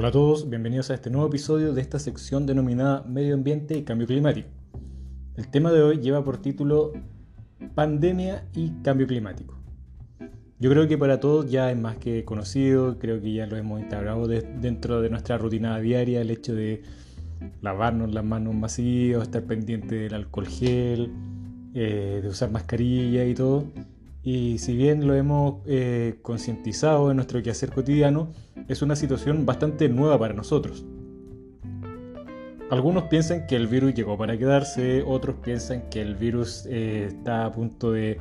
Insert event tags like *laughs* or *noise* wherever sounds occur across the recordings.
Hola a todos, bienvenidos a este nuevo episodio de esta sección denominada Medio Ambiente y Cambio Climático. El tema de hoy lleva por título Pandemia y Cambio Climático. Yo creo que para todos ya es más que conocido, creo que ya lo hemos integrado dentro de nuestra rutina diaria, el hecho de lavarnos las manos masivas, estar pendiente del alcohol gel, eh, de usar mascarilla y todo. Y si bien lo hemos eh, concientizado en nuestro quehacer cotidiano, es una situación bastante nueva para nosotros. Algunos piensan que el virus llegó para quedarse, otros piensan que el virus eh, está a punto de,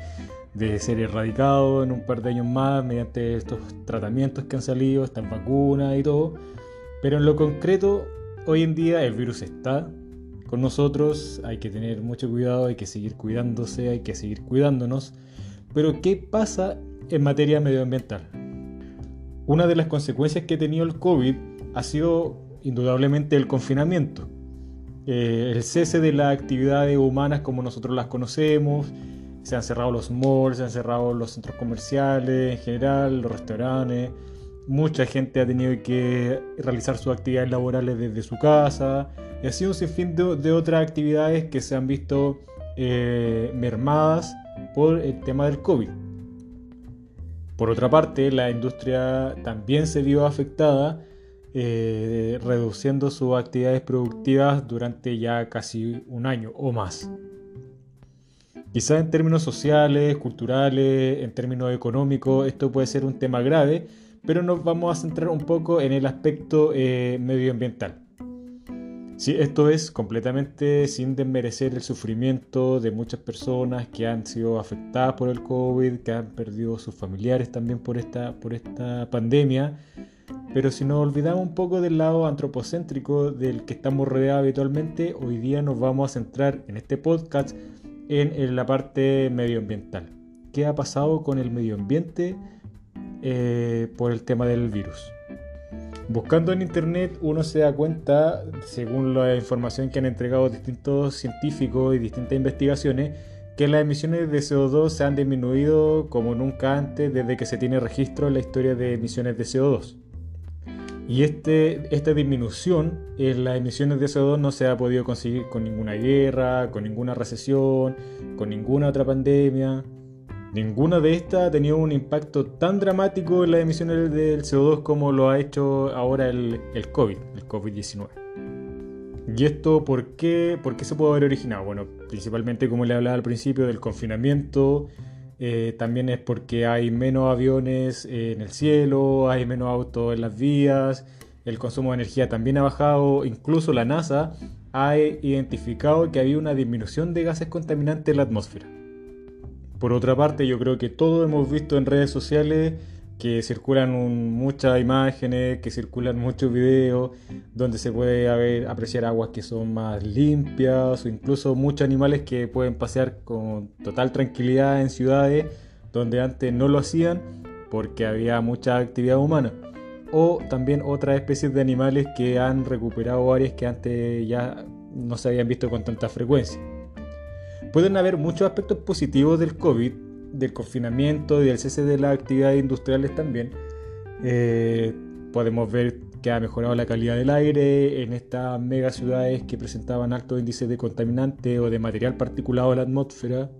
de, ser erradicado en un par de años más mediante estos tratamientos que han salido, estas vacunas y todo. Pero en lo concreto, hoy en día el virus está con nosotros, hay que tener mucho cuidado, hay que seguir cuidándose, hay que seguir cuidándonos. Pero ¿qué pasa en materia medioambiental? Una de las consecuencias que ha tenido el COVID ha sido indudablemente el confinamiento, eh, el cese de las actividades humanas como nosotros las conocemos, se han cerrado los malls, se han cerrado los centros comerciales en general, los restaurantes, mucha gente ha tenido que realizar sus actividades laborales desde su casa, y ha sido un sinfín de, otras actividades que se han visto eh, mermadas por el tema del COVID. Por otra parte, la industria también se vio afectada, eh, reduciendo sus actividades productivas durante ya casi un año o más. Quizás en términos sociales, culturales, en términos económicos, esto puede ser un tema grave, pero nos vamos a centrar un poco en el aspecto eh, medioambiental. Sí, esto es completamente sin desmerecer el sufrimiento de muchas personas que han sido afectadas por el COVID, que han perdido sus familiares también por esta, por esta pandemia. Pero si nos olvidamos un poco del lado antropocéntrico del que estamos rodeados habitualmente, hoy día nos vamos a centrar en este podcast en, la parte medioambiental. ¿Qué ha pasado con el medio ambiente eh, por el tema del virus? Buscando en internet uno se da cuenta, según la información que han entregado distintos científicos y distintas investigaciones, que las emisiones de CO2 se han disminuido como nunca antes desde que se tiene registro en la historia de emisiones de CO2. Y este, esta disminución en las emisiones de CO2 no se ha podido conseguir con ninguna guerra, con ninguna recesión, con ninguna otra pandemia. Ninguna de estas ha tenido un impacto tan dramático en las emisiones del CO2 como lo ha hecho ahora el, COVID, el COVID-19. ¿Y esto por qué, por qué se puede haber originado? Bueno, principalmente como le hablaba al principio del confinamiento, eh, también es porque hay menos aviones en el cielo, hay menos autos en las vías, el consumo de energía también ha bajado, incluso la NASA ha identificado que había una disminución de gases contaminantes en la atmósfera. Por otra parte, yo creo que todos hemos visto en redes sociales que circulan muchas imágenes, que circulan *laughs* muchos videos, donde se puede apreciar aguas que son más limpias, o incluso muchos animales que pueden pasear con total tranquilidad en ciudades donde antes no lo hacían porque había mucha actividad humana. O también otras especies de animales que han recuperado áreas que antes ya no se habían visto con tanta frecuencia. Pueden haber muchos aspectos positivos del COVID, del confinamiento del cese de las actividades industriales también. Eh, podemos ver que ha mejorado la calidad del aire en estas mega ciudades que presentaban altos índices de contaminante o de material particulado en la atmósfera.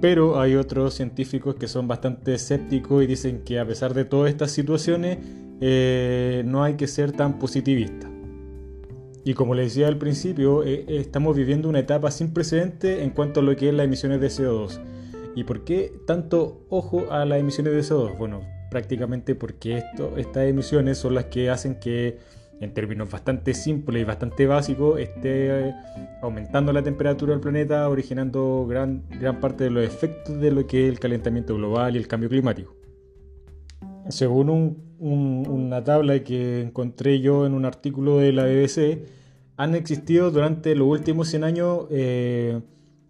Pero hay otros científicos que son bastante escépticos y dicen que a pesar de todas estas situaciones eh, no hay que ser tan positivista. Y como les decía al principio, eh, eh, estamos viviendo una etapa sin precedente en cuanto a lo que es las emisiones de CO2. ¿Y por qué tanto ojo a las emisiones de CO2? Bueno, prácticamente porque estas emisiones son las que hacen que, en términos bastante simples y bastante básicos, esté eh, aumentando la temperatura del planeta, originando gran, gran parte de los efectos de lo que es el calentamiento global y el cambio climático. Según una tabla que encontré yo en un artículo de la BBC, han existido durante los últimos 100 años eh,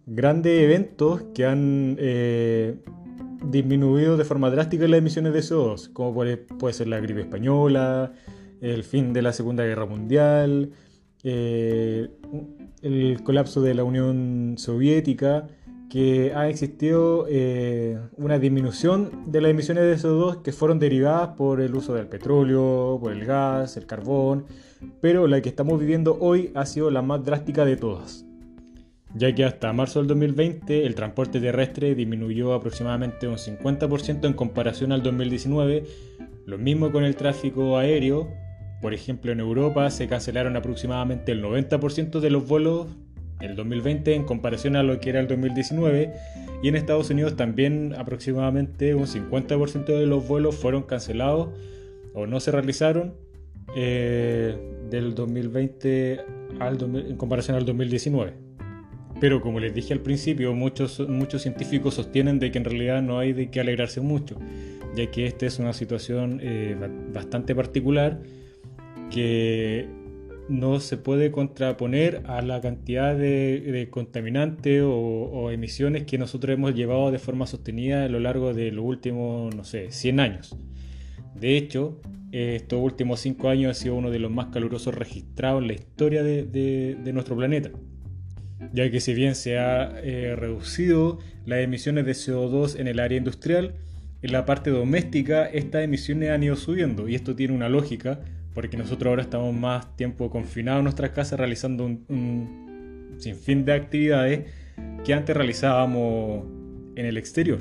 grandes eventos que han eh, disminuido de forma drástica las emisiones de CO2, como puede, puede, ser la gripe española, el fin de la Segunda Guerra Mundial, eh, el colapso de la Unión Soviética, que ha existido eh, una disminución de las emisiones de CO2 que fueron derivadas por el uso del petróleo, por el gas, el carbón, pero la que estamos viviendo hoy ha sido la más drástica de todas, ya que hasta marzo del 2020 el transporte terrestre disminuyó aproximadamente un 50% en comparación al 2019, lo mismo con el tráfico aéreo, por ejemplo en Europa se cancelaron aproximadamente el 90% de los vuelos el 2020 en comparación a lo que era el 2019 y en Estados Unidos también aproximadamente un 50% de los vuelos fueron cancelados o no se realizaron eh, del 2020 al, en comparación al 2019. Pero como les dije al principio, muchos, muchos científicos sostienen de que en realidad no hay de qué alegrarse mucho, ya que esta es una situación eh, bastante particular que no se puede contraponer a la cantidad de, contaminantes o, emisiones que nosotros hemos llevado de forma sostenida a lo largo de los últimos, no sé, 100 años. De hecho, estos últimos 5 años han sido uno de los más calurosos registrados en la historia de, nuestro planeta, ya que si bien se ha eh, reducido las emisiones de CO2 en el área industrial, en la parte doméstica estas emisiones han ido subiendo y esto tiene una lógica porque nosotros ahora estamos más tiempo confinados en nuestras casas realizando un, sinfín de actividades que antes realizábamos en el exterior.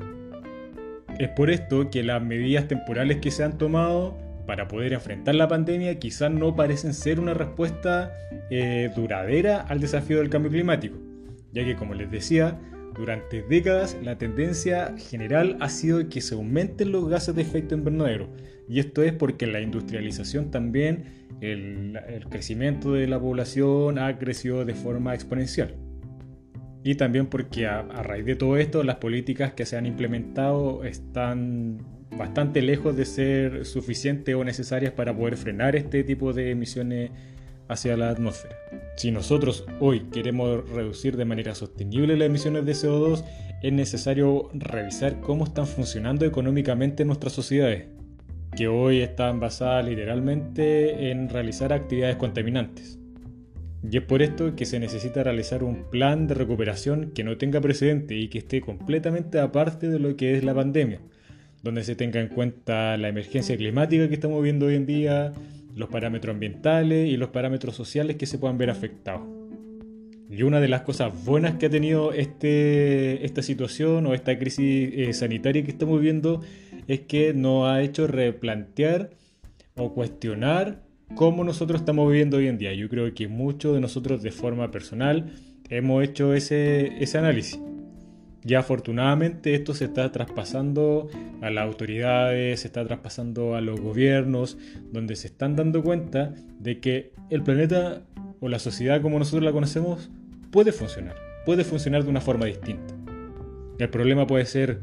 Es por esto que las medidas temporales que se han tomado para poder enfrentar la pandemia quizás no parecen ser una respuesta eh, duradera al desafío del cambio climático, ya que como les decía, durante décadas la tendencia general ha sido que se aumenten los gases de efecto invernadero, y esto es porque la industrialización también, el, crecimiento de la población ha crecido de forma exponencial. Y también porque a, raíz de todo esto las políticas que se han implementado están bastante lejos de ser suficientes o necesarias para poder frenar este tipo de emisiones hacia la atmósfera. Si nosotros hoy queremos reducir de manera sostenible las emisiones de CO2, es necesario revisar cómo están funcionando económicamente nuestras sociedades que hoy están basadas literalmente en realizar actividades contaminantes. Y es por esto que se necesita realizar un plan de recuperación que no tenga precedente y que esté completamente aparte de lo que es la pandemia, donde se tenga en cuenta la emergencia climática que estamos viendo hoy en día, los parámetros ambientales y los parámetros sociales que se puedan ver afectados. Y una de las cosas buenas que ha tenido este, esta situación o esta crisis eh, sanitaria que estamos viendo es que nos ha hecho replantear o cuestionar cómo nosotros estamos viviendo hoy en día. Yo creo que muchos de nosotros de forma personal hemos hecho ese, ese análisis. Y afortunadamente esto se está traspasando a las autoridades, se está traspasando a los gobiernos, donde se están dando cuenta de que el planeta o la sociedad como nosotros la conocemos puede funcionar, puede funcionar de una forma distinta. El problema puede ser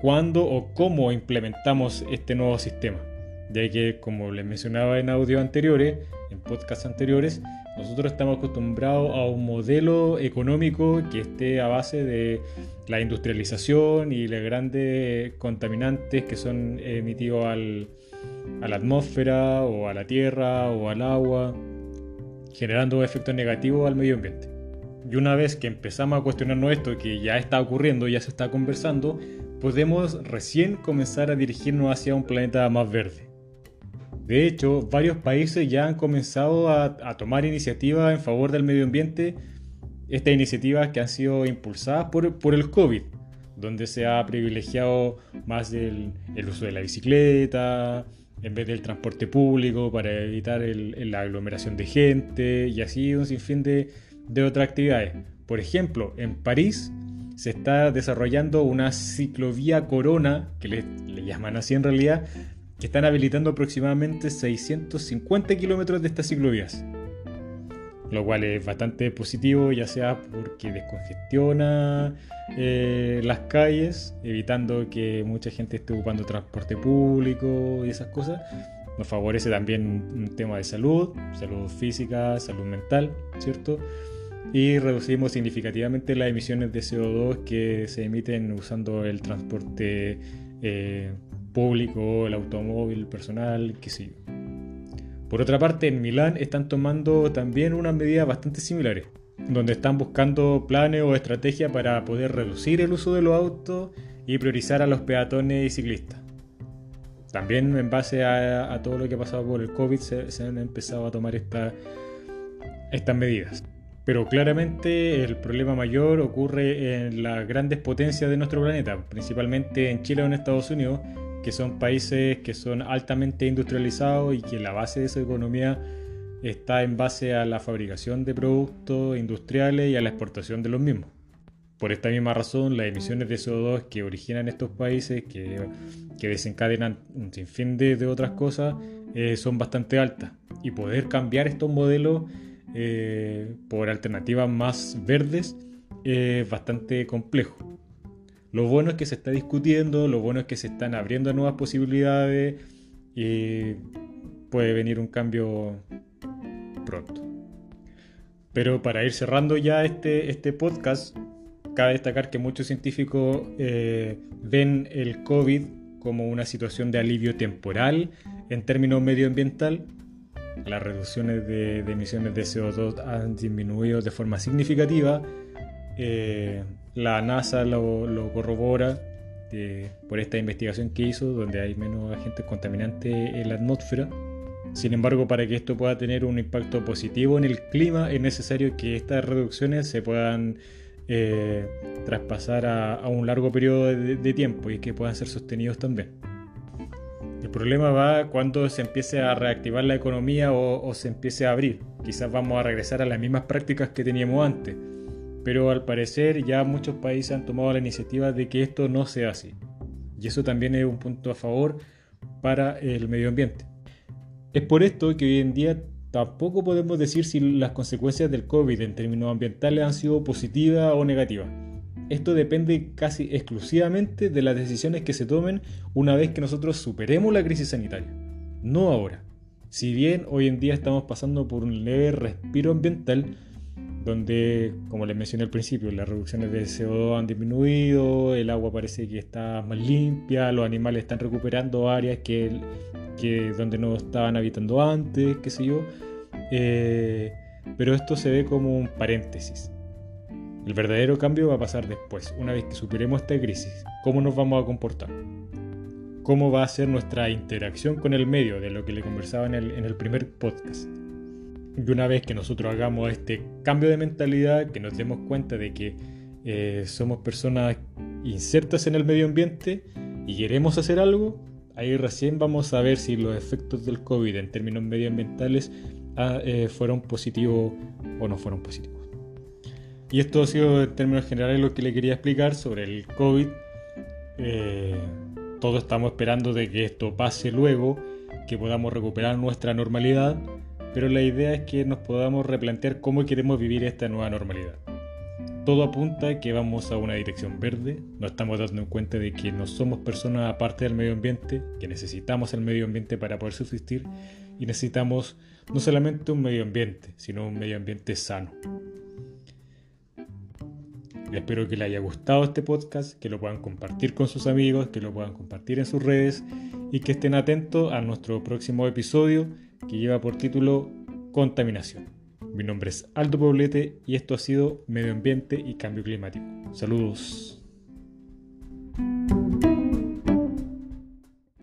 cuándo o cómo implementamos este nuevo sistema. Ya que, como les mencionaba en audio anteriores, en podcasts anteriores, nosotros estamos acostumbrados a un modelo económico que esté a base de la industrialización y los grandes contaminantes que son emitidos al, a la atmósfera o a la tierra o al agua, generando efectos negativos al medio ambiente. Y una vez que empezamos a cuestionarnos esto, que ya está ocurriendo, ya se está conversando, podemos recién comenzar a dirigirnos hacia un planeta más verde. De hecho, varios países ya han comenzado a, tomar iniciativas en favor del medio ambiente, estas iniciativas que han sido impulsadas por, el COVID, donde se ha privilegiado más el, uso de la bicicleta, en vez del transporte público para evitar la aglomeración de gente y así un sinfín de, de otras actividades. Por ejemplo, en París se está desarrollando una ciclovía corona, que le, llaman así en realidad, que están habilitando aproximadamente 650 kilómetros de estas ciclovías. Lo cual es bastante positivo, ya sea porque descongestiona eh, las calles, evitando que mucha gente esté ocupando transporte público y esas cosas. Nos favorece también un tema de salud, salud física, salud mental, ¿cierto? y reducimos significativamente las emisiones de CO2 que se emiten usando el transporte eh, público, el automóvil personal, qué sé. Por otra parte, en Milán están tomando también unas medidas bastante similares. donde están buscando planes o estrategias para poder reducir el uso de los autos y priorizar a los peatones y ciclistas. También en base a, todo lo que ha pasado por el COVID se, han empezado a tomar estas medidas. Pero claramente el problema mayor ocurre en las grandes potencias de nuestro planeta, principalmente en Chile o en Estados Unidos, que son países que son altamente industrializados y que la base de su economía está en base a la fabricación de productos industriales y a la exportación de los mismos. Por esta misma razón, las emisiones de CO2 que originan estos países, que, desencadenan un sinfín de, otras cosas, eh, son bastante altas. Y poder cambiar estos modelos eh, por alternativas más verdes es bastante complejo. Lo bueno es que se está discutiendo, lo bueno es que se están abriendo nuevas posibilidades y puede venir un cambio pronto. Pero para ir cerrando ya este, este podcast, cabe destacar que muchos científicos eh, ven el COVID como una situación de alivio temporal en términos medioambiental las reducciones de, emisiones de CO2 han disminuido de forma significativa. Eh, la NASA lo, corrobora eh, por esta investigación que hizo, donde hay menos agentes contaminantes en la atmósfera. Sin embargo, para que esto pueda tener un impacto positivo en el clima, es necesario que estas reducciones se puedan eh, traspasar a, un largo periodo de, de tiempo y que puedan ser sostenidos también. El problema va cuando se empiece a reactivar la economía o, se empiece a abrir. Quizás vamos a regresar a las mismas prácticas que teníamos antes, pero al parecer ya muchos países han tomado la iniciativa de que esto no sea así. Y eso también es un punto a favor para el medio ambiente. Es por esto que hoy en día tampoco podemos decir si las consecuencias del COVID en términos ambientales han sido positivas o negativas. Esto depende casi exclusivamente de las decisiones que se tomen una vez que nosotros superemos la crisis sanitaria, no ahora. Si bien hoy en día estamos pasando por un leve respiro ambiental, donde, como les mencioné al principio, las reducciones de CO2 han disminuido, el agua parece que está más limpia, los animales están recuperando áreas que, que donde no estaban habitando antes, qué sé yo. Eh, pero esto se ve como un paréntesis. El verdadero cambio va a pasar después, una vez que superemos esta crisis. ¿Cómo nos vamos a comportar? ¿Cómo va a ser nuestra interacción con el medio, de lo que le conversaba en el, primer podcast? Y una vez que nosotros hagamos este cambio de mentalidad, que nos demos cuenta de que eh, somos personas insertas en el medio ambiente y queremos hacer algo, ahí recién vamos a ver si los efectos del COVID en términos medioambientales ah, eh, fueron positivos o no fueron positivos. Y esto ha sido en términos generales lo que le quería explicar sobre el COVID. Eh, todos estamos esperando de que esto pase luego, que podamos recuperar nuestra normalidad, pero la idea es que nos podamos replantear cómo queremos vivir esta nueva normalidad. Todo apunta a que vamos a una dirección verde, nos estamos dando cuenta de que no somos personas aparte del medio ambiente, que necesitamos el medio ambiente para poder subsistir y necesitamos no solamente un medio ambiente, sino un medio ambiente sano. Espero que les haya gustado este podcast, que lo puedan compartir con sus amigos, que lo puedan compartir en sus redes y que estén atentos a nuestro próximo episodio que lleva por título Contaminación. Mi nombre es Aldo Poblete y esto ha sido Medio Ambiente y Cambio Climático. Saludos.